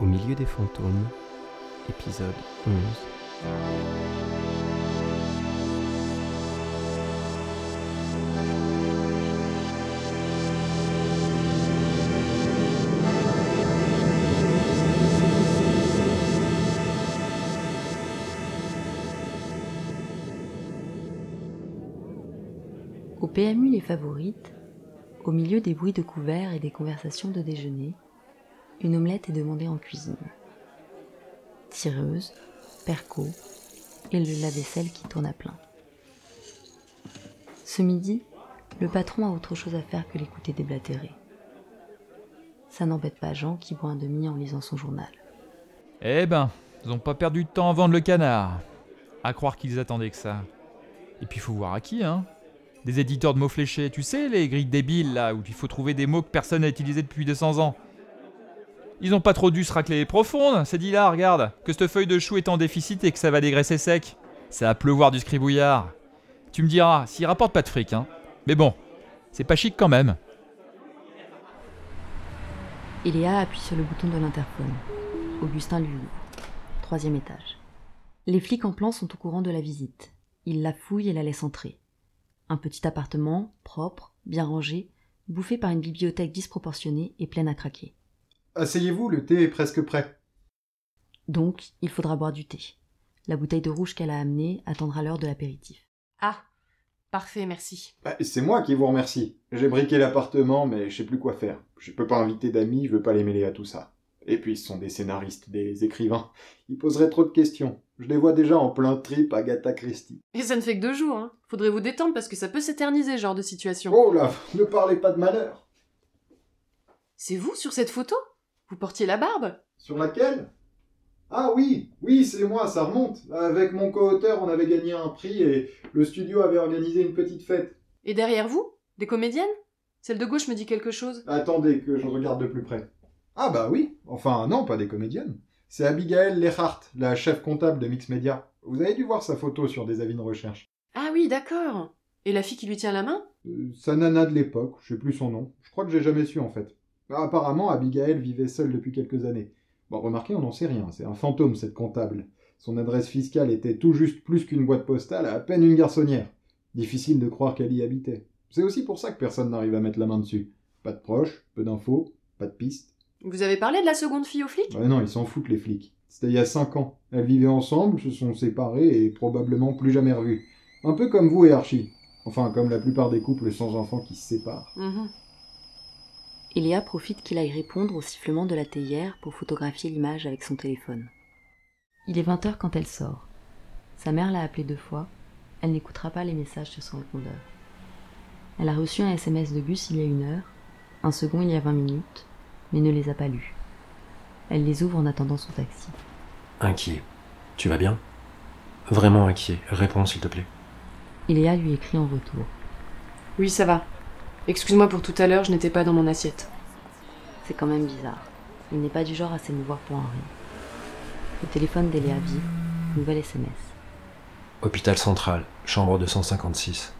Au milieu des fantômes, épisode 11. Au PMU Les Favorites, au milieu des bruits de couverts et des conversations de déjeuner, une omelette est demandée en cuisine. Tireuse, perco et le lave-vaisselle qui tourne à plein. Ce midi, le patron a autre chose à faire que l'écouter déblatérer. Ça n'embête pas Jean qui boit un demi en lisant son journal. Eh ben, ils ont pas perdu de temps à vendre le canard. À croire qu'ils attendaient que ça. Et puis faut voir à qui, hein. Des éditeurs de mots fléchés, tu sais, les grilles débiles là, où il faut trouver des mots que personne n'a utilisés depuis 200 ans. Ils ont pas trop dû se racler les profondes, c'est dit là, regarde, que cette feuille de chou est en déficit et que ça va dégraisser sec. Ça va pleuvoir du scribouillard. Tu me diras, s'il rapporte pas de fric, hein. Mais bon, c'est pas chic quand même. Eléa appuie sur le bouton de l'interphone. Augustin lui ouvre. Troisième étage. Les flics en plan sont au courant de la visite. Ils la fouillent et la laissent entrer. Un petit appartement, propre, bien rangé, bouffé par une bibliothèque disproportionnée et pleine à craquer. Asseyez-vous, le thé est presque prêt. Donc, il faudra boire du thé. La bouteille de rouge qu'elle a amenée attendra l'heure de l'apéritif. Ah, parfait, merci. Bah, c'est moi qui vous remercie. J'ai briqué l'appartement, mais je sais plus quoi faire. Je peux pas inviter d'amis, je veux pas les mêler à tout ça. Et puis, ce sont des scénaristes, des écrivains. Ils poseraient trop de questions. Je les vois déjà en plein trip Agatha Christie. Et ça ne fait que deux jours, hein. Faudrait vous détendre parce que ça peut s'éterniser, ce genre de situation. Oh là, ne parlez pas de malheur. C'est vous sur cette photo? Vous portiez la barbe Sur laquelle? Ah oui, oui, c'est moi, ça remonte. Avec mon co-auteur, on avait gagné un prix et le studio avait organisé une petite fête. Et derrière vous Des comédiennes? Celle de gauche me dit quelque chose. Attendez que je regarde de plus près. Ah bah oui, enfin non, pas des comédiennes. C'est Abigail Lehart, la chef comptable de Mix Media. Vous avez dû voir sa photo sur des avis de recherche. Ah oui, d'accord. Et la fille qui lui tient la main? Euh, sa nana de l'époque, je sais plus son nom. Je crois que j'ai jamais su en fait. Ah, Apparemment, Abigail vivait seule depuis quelques années. Bon, remarquez, on n'en sait rien, c'est un fantôme cette comptable. Son adresse fiscale était tout juste plus qu'une boîte postale, à peine une garçonnière. Difficile de croire qu'elle y habitait. C'est aussi pour ça que personne n'arrive à mettre la main dessus. Pas de proches, peu d'infos, pas de pistes. Vous avez parlé de la seconde fille au flic Ouais, non, ils s'en foutent les flics. C'était il y a cinq ans. Elles vivaient ensemble, se sont séparées et probablement plus jamais revues. Un peu comme vous et Archie. Enfin, comme la plupart des couples sans enfants qui se séparent. Mhm. Eléa profite qu'il aille répondre au sifflement de la théière pour photographier l'image avec son téléphone. Il est 20h quand elle sort. Sa mère l'a appelée deux fois. Elle n'écoutera pas les messages sur son répondeur. Elle a reçu un SMS de Gus il y a une heure, un second il y a 20 minutes, mais ne les a pas lus. Elle les ouvre en attendant son taxi. Inquiet. Tu vas bien? Vraiment inquiet. Réponds s'il te plaît. Eléa lui écrit en retour. Oui, ça va. Excuse-moi pour tout à l'heure, je n'étais pas dans mon assiette. C'est quand même bizarre. Il n'est pas du genre à s'émouvoir pour un rien. Le téléphone d'Eléa. Nouvelle SMS. Hôpital central, chambre 256.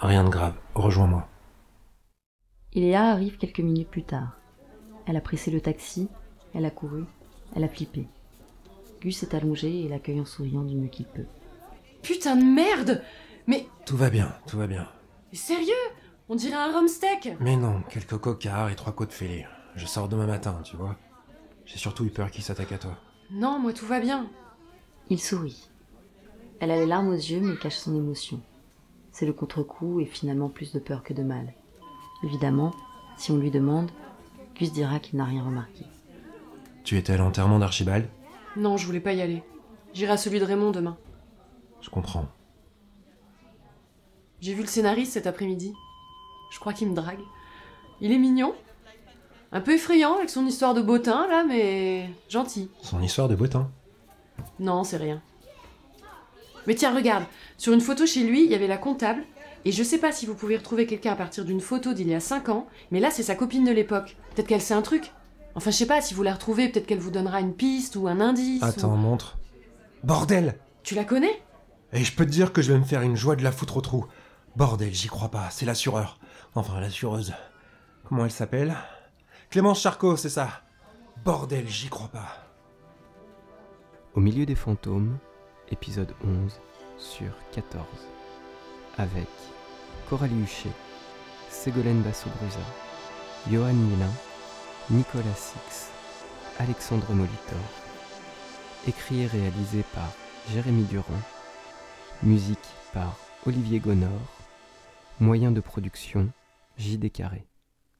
Rien de grave. Rejoins-moi. Iléa arrive quelques minutes plus tard. Elle a pressé le taxi, elle a couru, elle a flippé. Gus est allongé et l'accueille en souriant du mieux qu'il peut. Putain de merde Mais Tout va bien, tout va bien. mais sérieux? On dirait un rhum steak Mais non, quelques cocards et trois côtes fêlées. Je sors demain matin, tu vois. J'ai surtout eu peur qu'ils s'attaquent à toi. Non, moi tout va bien. Il sourit. Elle a les larmes aux yeux mais cache son émotion. C'est le contre-coup et finalement plus de peur que de mal. Évidemment, si on lui demande, Gus dira qu'il n'a rien remarqué. Tu étais à l'enterrement d'Archibald? Non, je voulais pas y aller. J'irai à celui de Raymond demain. Je comprends. J'ai vu le scénariste cet après-midi. Je crois qu'il me drague. Il est mignon. Un peu effrayant avec son histoire de bottin, là, mais gentil. Son histoire de bottin. Non, c'est rien. Mais tiens, regarde, sur une photo chez lui, il y avait la comptable, et je sais pas si vous pouvez retrouver quelqu'un à partir d'une photo d'il y a 5 ans, mais là c'est sa copine de l'époque. Peut-être qu'elle sait un truc. Enfin, je sais pas, si vous la retrouvez, peut-être qu'elle vous donnera une piste ou un indice. Attends, ou- montre. Bordel Tu la connais? Et je peux te dire que je vais me faire une joie de la foutre au trou. Bordel, j'y crois pas, c'est l'assureur. Enfin, l'assureuse. Comment elle s'appelle? Clémence Charcot, c'est ça. Bordel, j'y crois pas. Au milieu des fantômes, épisode 11 sur 14. Avec Coralie Huchet, Ségolène Basso-Brusa, Johan Milin, Nicolas Six, Alexandre Molitor. Écrit et réalisé par Jérémy Durand. Musique par Olivier Gonor. Moyen de production JD Carré.